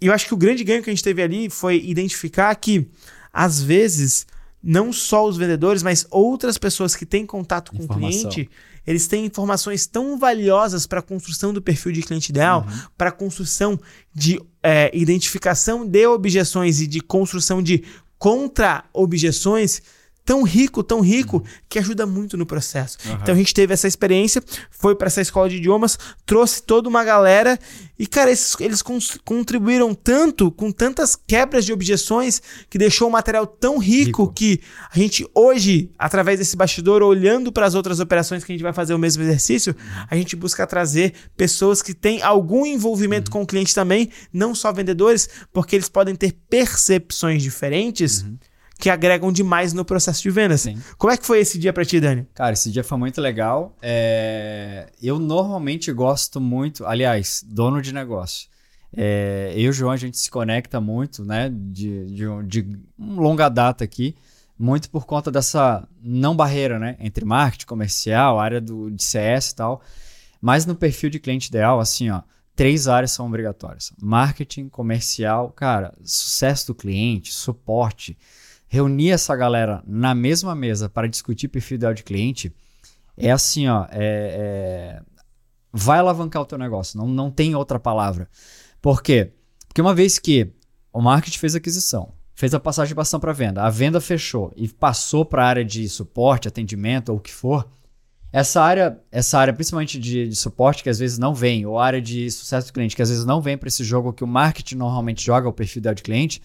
e eu acho que o grande ganho que a gente teve ali foi identificar que às vezes não só os vendedores, mas outras pessoas que têm contato com Informação. o cliente, eles têm informações tão valiosas para a construção do perfil de cliente ideal, uhum. para a construção de é, identificação de objeções e de construção de contra-objeções tão rico, tão rico, que ajuda muito no processo. Uhum. Então a gente teve essa experiência, foi para essa escola de idiomas, trouxe toda uma galera e, cara, esses, eles contribuíram tanto, com tantas quebras de objeções, que deixou o material tão rico, rico. que a gente hoje, através desse bastidor, olhando para as outras operações que a gente vai fazer o mesmo exercício, a gente busca trazer pessoas que têm algum envolvimento uhum. com o cliente também, não só vendedores, porque eles podem ter percepções diferentes. Uhum que agregam demais no processo de vendas. Sim. Como é que foi esse dia para ti, Dani? Cara, esse dia foi muito legal. É... Eu normalmente gosto muito, aliás, dono de negócio. É... Eu e o João, a gente se conecta muito, né? De, de, de longa data aqui, muito por conta dessa não barreira, né? Entre marketing comercial, área do, de CS e tal. Mas no perfil de cliente ideal, assim, ó, três áreas são obrigatórias: marketing, comercial, cara, sucesso do cliente, suporte reunir essa galera na mesma mesa para discutir perfil ideal de cliente é assim, ó, é, é, vai alavancar o teu negócio, não, não tem outra palavra. Por quê? Porque uma vez que o marketing fez a aquisição, fez a passagem de bastão para venda, a venda fechou e passou para a área de suporte, atendimento ou o que for, essa área, essa área principalmente de, de, suporte que às vezes não vem, ou área de sucesso do cliente que às vezes não vem para esse jogo que o marketing normalmente joga o perfil ideal de cliente,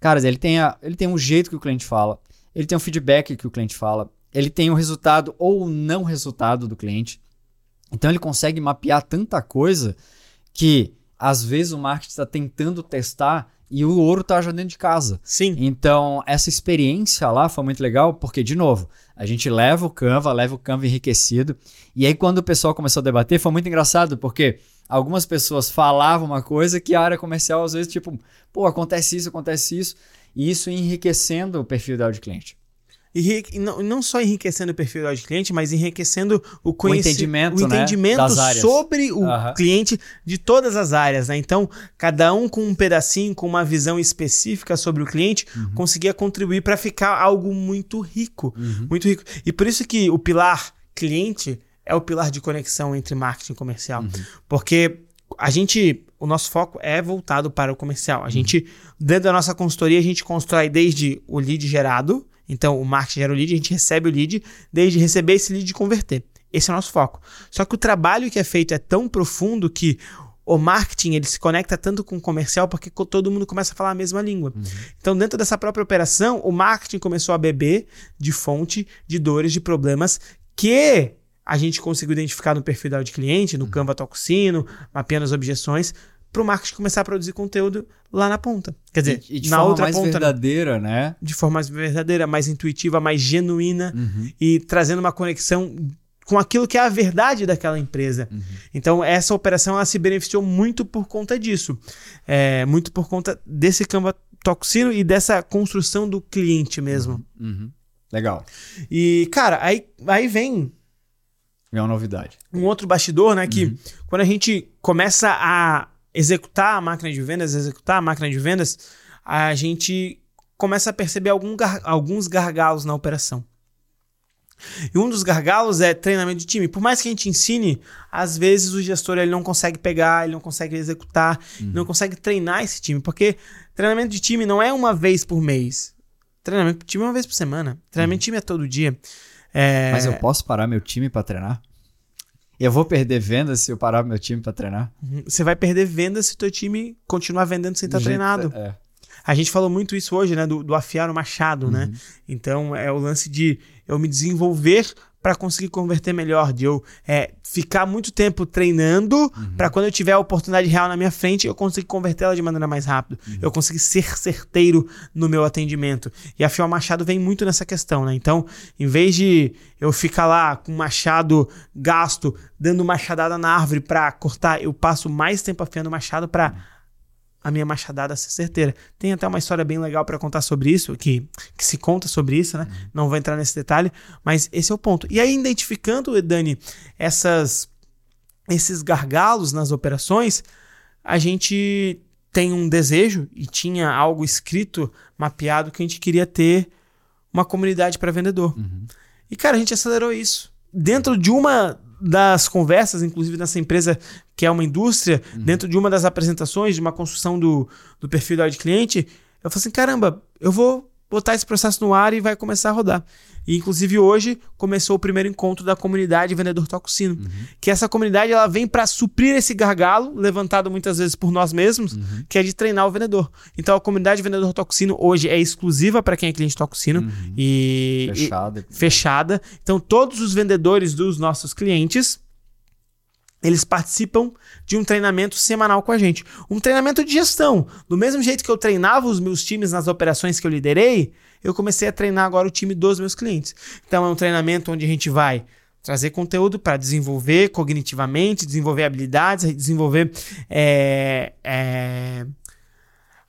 Caras, ele tem, a, ele tem um jeito que o cliente fala, ele tem um feedback que o cliente fala, ele tem o um resultado ou não resultado do cliente. Então ele consegue mapear tanta coisa que às vezes o marketing está tentando testar e o ouro está já dentro de casa. Sim. Então, essa experiência lá foi muito legal, porque, de novo, a gente leva o Canva, leva o Canva enriquecido. E aí, quando o pessoal começou a debater, foi muito engraçado, porque algumas pessoas falavam uma coisa que a área comercial, às vezes, tipo, pô, acontece isso, acontece isso. E isso enriquecendo o perfil da cliente. E não, não só enriquecendo o perfil do cliente, mas enriquecendo o conhecimento, o entendimento, o entendimento né? sobre o uhum. cliente de todas as áreas. Né? Então, cada um com um pedacinho, com uma visão específica sobre o cliente, uhum. conseguia contribuir para ficar algo muito rico. Uhum. Muito rico. E por isso que o pilar cliente é o pilar de conexão entre marketing e comercial. Uhum. Porque a gente, o nosso foco é voltado para o comercial. A uhum. gente, dentro da nossa consultoria, a gente constrói desde o lead gerado, então o marketing gera o lead, a gente recebe o lead, desde receber esse lead e converter. Esse é o nosso foco. Só que o trabalho que é feito é tão profundo que o marketing ele se conecta tanto com o comercial porque todo mundo começa a falar a mesma língua. Uhum. Então, dentro dessa própria operação, o marketing começou a beber de fonte de dores, de problemas que a gente conseguiu identificar no perfil da cliente, no uhum. Canva Toxino, mapeando as objeções, para o marketing começar a produzir conteúdo lá na ponta. Quer dizer, e, e de na forma outra mais ponta, verdadeira, né? De forma mais verdadeira, mais intuitiva, mais genuína uhum. e trazendo uma conexão com aquilo que é a verdade daquela empresa. Uhum. Então, essa operação ela se beneficiou muito por conta disso. É, muito por conta desse Canva Toxino e dessa construção do cliente mesmo. Uhum. uhum. Legal. E, cara, aí, aí vem é uma novidade. Um outro bastidor, né? Que uhum. quando a gente começa a executar a máquina de vendas, executar a máquina de vendas, a gente começa a perceber algum gar alguns gargalos na operação. E um dos gargalos é treinamento de time. Por mais que a gente ensine, às vezes o gestor ele não consegue pegar, ele não consegue executar, uhum. não consegue treinar esse time, porque treinamento de time não é uma vez por mês. Treinamento de time é uma vez por semana. Treinamento uhum. de time é todo dia. É... Mas eu posso parar meu time para treinar? Eu vou perder vendas se eu parar meu time para treinar? Uhum. Você vai perder vendas se teu time continuar vendendo sem estar treinado. É. A gente falou muito isso hoje, né? Do, do afiar o machado, né? uhum. né? Então é o lance de eu me desenvolver para conseguir converter melhor, de eu é, ficar muito tempo treinando uhum. para quando eu tiver a oportunidade real na minha frente, eu conseguir convertê-la de maneira mais rápida. Uhum. Eu conseguir ser certeiro no meu atendimento. E a Fiel Machado vem muito nessa questão, né? Então, em vez de eu ficar lá com o machado gasto, dando machadada na árvore para cortar, eu passo mais tempo afiando o machado para a minha machadada ser certeira. Tem até uma história bem legal para contar sobre isso, que, que se conta sobre isso, né? Uhum. Não vou entrar nesse detalhe, mas esse é o ponto. E aí, identificando, Dani, essas, esses gargalos nas operações, a gente tem um desejo e tinha algo escrito, mapeado, que a gente queria ter uma comunidade para vendedor. Uhum. E, cara, a gente acelerou isso. Dentro de uma das conversas, inclusive nessa empresa que é uma indústria, uhum. dentro de uma das apresentações, de uma construção do, do perfil da cliente, eu falei assim: caramba, eu vou botar esse processo no ar e vai começar a rodar. E inclusive hoje começou o primeiro encontro da comunidade Vendedor Tococino, uhum. que essa comunidade ela vem para suprir esse gargalo levantado muitas vezes por nós mesmos, uhum. que é de treinar o vendedor. Então a comunidade Vendedor Tococino hoje é exclusiva para quem é cliente Tococino uhum. e fechada. E, fechada. Então todos os vendedores dos nossos clientes eles participam de um treinamento semanal com a gente. Um treinamento de gestão. Do mesmo jeito que eu treinava os meus times nas operações que eu liderei, eu comecei a treinar agora o time dos meus clientes. Então é um treinamento onde a gente vai trazer conteúdo para desenvolver cognitivamente, desenvolver habilidades, desenvolver é, é,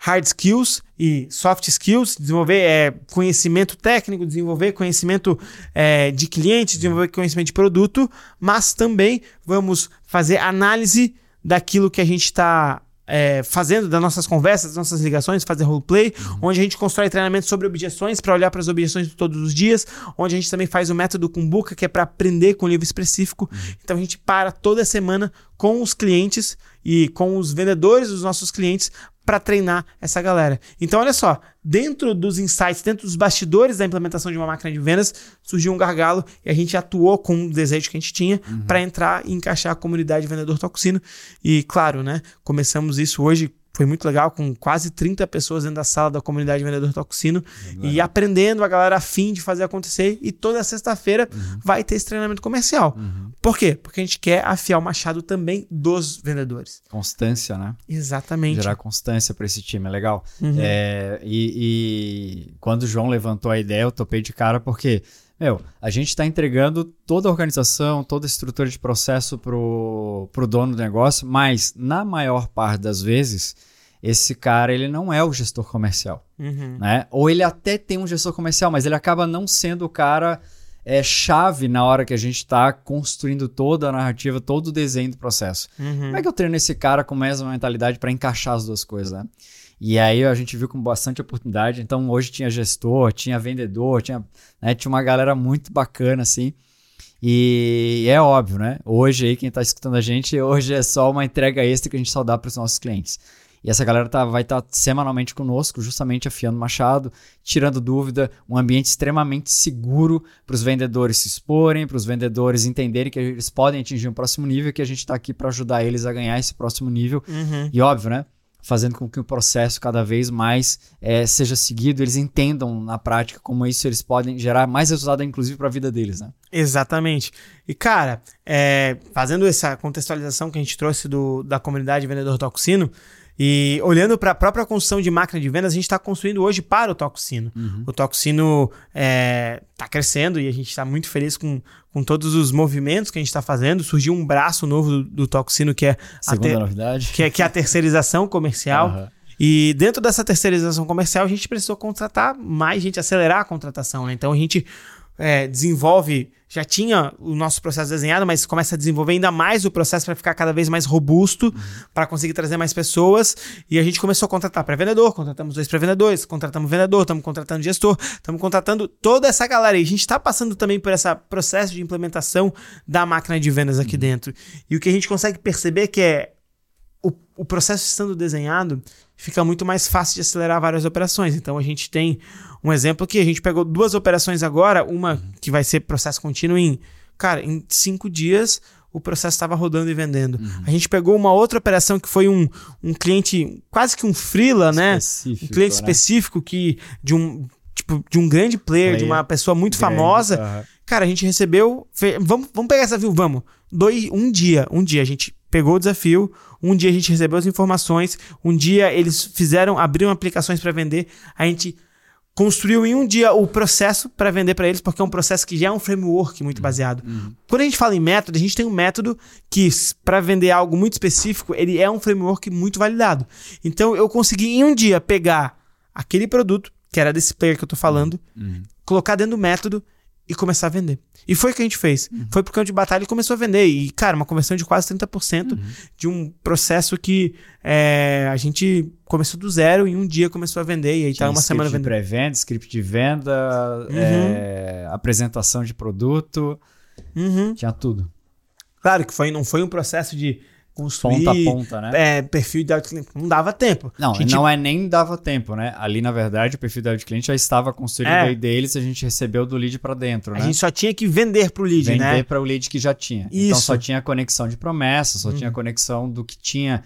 hard skills e soft skills, desenvolver é, conhecimento técnico, desenvolver conhecimento é, de cliente, desenvolver conhecimento de produto, mas também vamos fazer análise daquilo que a gente está é, fazendo das nossas conversas, das nossas ligações, fazer roleplay, uhum. onde a gente constrói treinamento sobre objeções para olhar para as objeções de todos os dias, onde a gente também faz o método Kumbuka, que é para aprender com um livro específico. Uhum. Então a gente para toda semana com os clientes e com os vendedores dos nossos clientes para treinar essa galera. Então, olha só, dentro dos insights, dentro dos bastidores da implementação de uma máquina de vendas, surgiu um gargalo e a gente atuou com o desejo que a gente tinha uhum. para entrar e encaixar a comunidade vendedor toxino. E claro, né, começamos isso hoje foi muito legal, com quase 30 pessoas dentro da sala da comunidade Vendedor Toxino e aprendendo a galera afim de fazer acontecer. E toda sexta-feira uhum. vai ter esse treinamento comercial. Uhum. Por quê? Porque a gente quer afiar o machado também dos vendedores. Constância, né? Exatamente. Gerar constância para esse time, é legal. Uhum. É, e, e quando o João levantou a ideia, eu topei de cara porque meu, a gente está entregando toda a organização, toda a estrutura de processo pro, pro dono do negócio, mas na maior parte das vezes, esse cara ele não é o gestor comercial, uhum. né? Ou ele até tem um gestor comercial, mas ele acaba não sendo o cara é, chave na hora que a gente está construindo toda a narrativa, todo o desenho do processo. Uhum. Como é que eu treino esse cara com a mesma mentalidade para encaixar as duas coisas, né? E aí a gente viu com bastante oportunidade. Então hoje tinha gestor, tinha vendedor, tinha, né, tinha uma galera muito bacana assim. E é óbvio, né? Hoje aí quem está escutando a gente, hoje é só uma entrega extra que a gente só dá para os nossos clientes. E essa galera tá, vai estar tá semanalmente conosco, justamente afiando machado, tirando dúvida, um ambiente extremamente seguro para os vendedores se exporem, para os vendedores entenderem que eles podem atingir um próximo nível, que a gente está aqui para ajudar eles a ganhar esse próximo nível. Uhum. E óbvio, né? Fazendo com que o processo cada vez mais é, seja seguido, eles entendam na prática como isso eles podem gerar mais resultado, inclusive, para a vida deles, né? Exatamente. E, cara, é, fazendo essa contextualização que a gente trouxe do, da comunidade Vendedor Toxino, e olhando para a própria construção de máquina de vendas, a gente está construindo hoje para o Toxino. Uhum. O Toxino está é, tá crescendo e a gente está muito feliz com, com todos os movimentos que a gente está fazendo. Surgiu um braço novo do, do Toxino que é Segunda a ter, novidade. Que é, que é a terceirização comercial. Uhum. E dentro dessa terceirização comercial, a gente precisou contratar mais gente, acelerar a contratação. Né? Então a gente é, desenvolve, já tinha o nosso processo desenhado, mas começa a desenvolver ainda mais o processo para ficar cada vez mais robusto, uhum. para conseguir trazer mais pessoas. E a gente começou a contratar pré-vendedor, contratamos dois pré-vendedores, contratamos vendedor, estamos contratando gestor, estamos contratando toda essa galera. E a gente está passando também por esse processo de implementação da máquina de vendas aqui uhum. dentro. E o que a gente consegue perceber é que é o, o processo estando desenhado, fica muito mais fácil de acelerar várias operações. Então a gente tem um exemplo que a gente pegou duas operações agora, uma que vai ser processo contínuo em, cara, em cinco dias o processo estava rodando e vendendo. Uhum. A gente pegou uma outra operação que foi um, um cliente, quase que um freela, né? Um cliente né? específico que de um tipo de um grande player, player. de uma pessoa muito grande, famosa. Uhum. Cara, a gente recebeu, fez, vamos, vamos pegar essa desafio, vamos. Dois, um dia, um dia a gente pegou o desafio, um dia a gente recebeu as informações, um dia eles fizeram, abriram aplicações para vender, a gente construiu em um dia o processo para vender para eles, porque é um processo que já é um framework muito baseado. Uhum. Quando a gente fala em método, a gente tem um método que, para vender algo muito específico, ele é um framework muito validado. Então, eu consegui em um dia pegar aquele produto, que era desse player que eu tô falando, uhum. colocar dentro do método e começar a vender. E foi o que a gente fez. Uhum. Foi pro campo de batalha e começou a vender. E, cara, uma conversão de quase 30% uhum. de um processo que é, a gente começou do zero e um dia começou a vender. E aí tá Tinha tá uma semana vendendo. pré-venda, script de venda, uhum. é, apresentação de produto. Uhum. Tinha tudo. Claro que foi, não foi um processo de construir ponta a ponta, né? É, perfil de cliente. Não dava tempo. Não, gente... não é nem dava tempo, né? Ali, na verdade, o perfil de cliente já estava construído é. deles, a gente recebeu do lead para dentro, né? A gente só tinha que vender para o lead, vender né? Vender para o lead que já tinha. Então, Isso. Então só tinha conexão de promessa, só uhum. tinha conexão do que tinha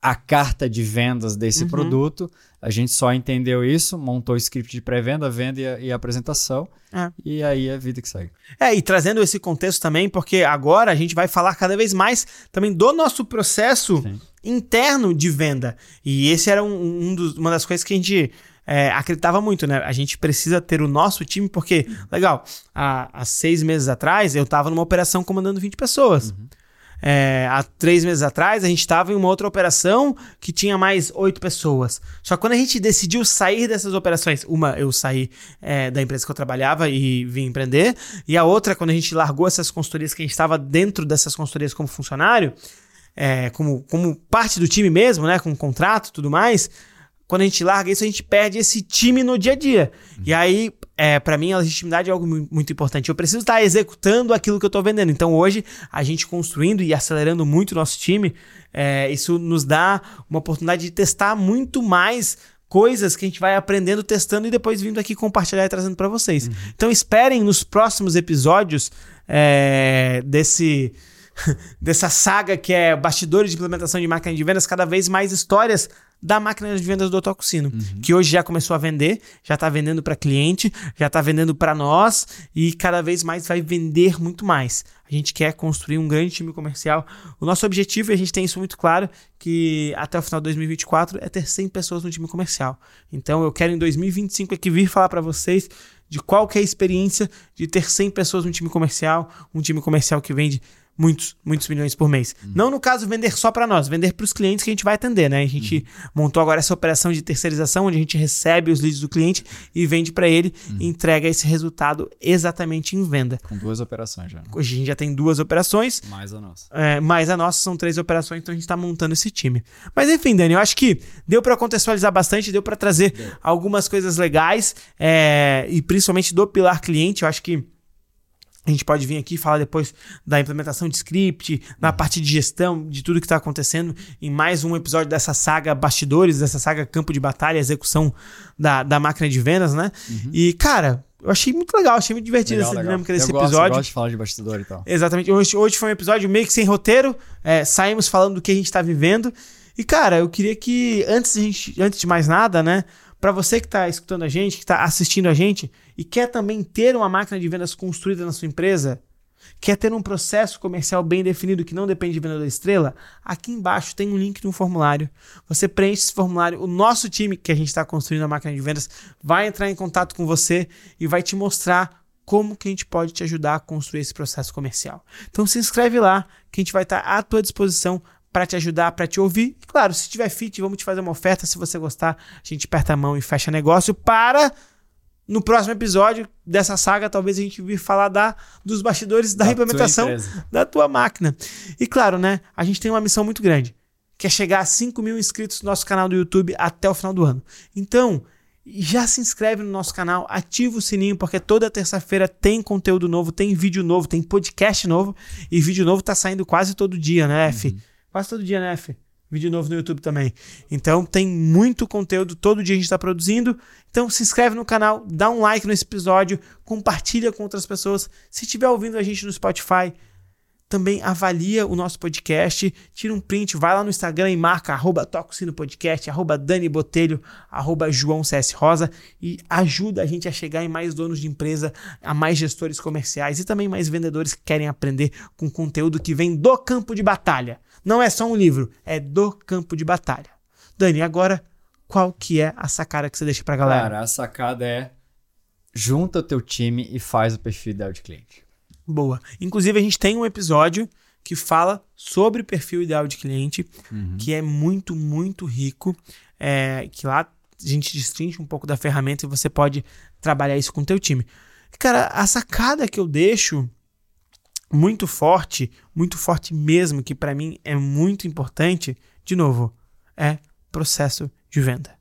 a carta de vendas desse uhum. produto. A gente só entendeu isso, montou o script de pré-venda, venda e, e apresentação. É. E aí é a vida que segue. É, e trazendo esse contexto também, porque agora a gente vai falar cada vez mais também do nosso processo Sim. interno de venda. E esse era um, um dos, uma das coisas que a gente é, acreditava muito, né? A gente precisa ter o nosso time, porque, legal, há, há seis meses atrás eu estava numa operação comandando 20 pessoas. Uhum. É, há três meses atrás, a gente estava em uma outra operação que tinha mais oito pessoas. Só que quando a gente decidiu sair dessas operações, uma eu saí é, da empresa que eu trabalhava e vim empreender, e a outra, quando a gente largou essas consultorias, que a gente estava dentro dessas consultorias como funcionário, é, como, como parte do time mesmo, né, com contrato e tudo mais, quando a gente larga isso, a gente perde esse time no dia a dia. Uhum. E aí, é, para mim, a legitimidade é algo muito importante. Eu preciso estar executando aquilo que eu estou vendendo. Então, hoje, a gente construindo e acelerando muito o nosso time, é, isso nos dá uma oportunidade de testar muito mais coisas que a gente vai aprendendo, testando e depois vindo aqui compartilhar e trazendo para vocês. Uhum. Então, esperem nos próximos episódios é, desse (laughs) dessa saga que é bastidores de implementação de máquina de vendas, cada vez mais histórias da máquina de vendas do Otococino, uhum. que hoje já começou a vender, já está vendendo para cliente, já está vendendo para nós e cada vez mais vai vender muito mais. A gente quer construir um grande time comercial. O nosso objetivo, e a gente tem isso muito claro, que até o final de 2024 é ter 100 pessoas no time comercial. Então eu quero em 2025 aqui vir falar para vocês de qual é a experiência de ter 100 pessoas no time comercial, um time comercial que vende muitos, muitos milhões por mês. Uhum. Não no caso vender só para nós, vender para os clientes que a gente vai atender, né? A gente uhum. montou agora essa operação de terceirização, onde a gente recebe os leads do cliente e vende para ele uhum. e entrega esse resultado exatamente em venda. Com duas operações já. Hoje a gente já tem duas operações. Mais a nossa. É, mais a nossa, são três operações, então a gente está montando esse time. Mas enfim, Dani, eu acho que deu para contextualizar bastante, deu para trazer deu. algumas coisas legais é, e principalmente do pilar cliente, eu acho que a gente pode vir aqui falar depois da implementação de script, na parte de gestão, de tudo que está acontecendo, em mais um episódio dessa saga bastidores, dessa saga campo de batalha, execução da, da máquina de vendas, né? Uhum. E, cara, eu achei muito legal, achei muito divertido legal, essa legal. dinâmica desse eu episódio. Gosto, eu gosto de falar de bastidor e tal. Exatamente. Hoje, hoje foi um episódio meio que sem roteiro, é, saímos falando do que a gente está vivendo. E, cara, eu queria que, antes de, gente, antes de mais nada, né? Para você que está escutando a gente, que está assistindo a gente e quer também ter uma máquina de vendas construída na sua empresa, quer ter um processo comercial bem definido que não depende de vendedor estrela, aqui embaixo tem um link de um formulário. Você preenche esse formulário, o nosso time que a gente está construindo a máquina de vendas vai entrar em contato com você e vai te mostrar como que a gente pode te ajudar a construir esse processo comercial. Então se inscreve lá, que a gente vai estar à tua disposição para te ajudar, para te ouvir. E, claro, se tiver fit, vamos te fazer uma oferta. Se você gostar, a gente aperta a mão e fecha negócio para no próximo episódio dessa saga, talvez a gente vir falar da, dos bastidores da, da implementação da tua máquina. E claro, né? A gente tem uma missão muito grande, que é chegar a 5 mil inscritos no nosso canal do YouTube até o final do ano. Então, já se inscreve no nosso canal, ativa o sininho, porque toda terça-feira tem conteúdo novo, tem vídeo novo, tem podcast novo, e vídeo novo tá saindo quase todo dia, né, F? Uhum. Quase todo dia, né? Vídeo novo no YouTube também. Então tem muito conteúdo, todo dia a gente está produzindo. Então se inscreve no canal, dá um like nesse episódio, compartilha com outras pessoas. Se estiver ouvindo a gente no Spotify, também avalia o nosso podcast, tira um print, vai lá no Instagram e marca arroba Tococino Podcast, arroba Dani Botelho, arroba João CS Rosa e ajuda a gente a chegar em mais donos de empresa, a mais gestores comerciais e também mais vendedores que querem aprender com conteúdo que vem do campo de batalha. Não é só um livro, é do campo de batalha. Dani, agora qual que é a sacada que você deixa pra galera? Cara, a sacada é junta o teu time e faz o perfil ideal de cliente. Boa. Inclusive, a gente tem um episódio que fala sobre o perfil ideal de cliente, uhum. que é muito, muito rico. É, que lá a gente destrincha um pouco da ferramenta e você pode trabalhar isso com o teu time. Cara, a sacada que eu deixo muito forte, muito forte mesmo, que para mim é muito importante, de novo, é processo de venda.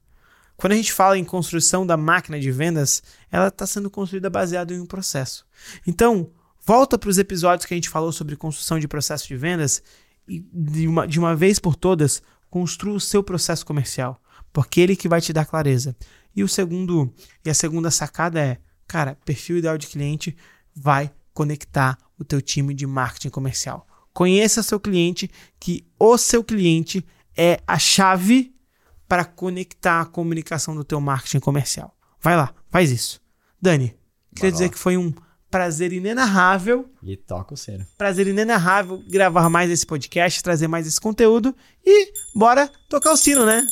Quando a gente fala em construção da máquina de vendas, ela está sendo construída baseada em um processo. Então, volta para os episódios que a gente falou sobre construção de processo de vendas e de uma, de uma vez por todas, construa o seu processo comercial, porque ele que vai te dar clareza. E o segundo e a segunda sacada é, cara, perfil ideal de cliente vai conectar o teu time de marketing comercial. Conheça seu cliente, que o seu cliente é a chave para conectar a comunicação do teu marketing comercial. Vai lá, faz isso. Dani, queria dizer que foi um prazer inenarrável. E toca o cena. Prazer inenarrável gravar mais esse podcast, trazer mais esse conteúdo e bora tocar o sino, né?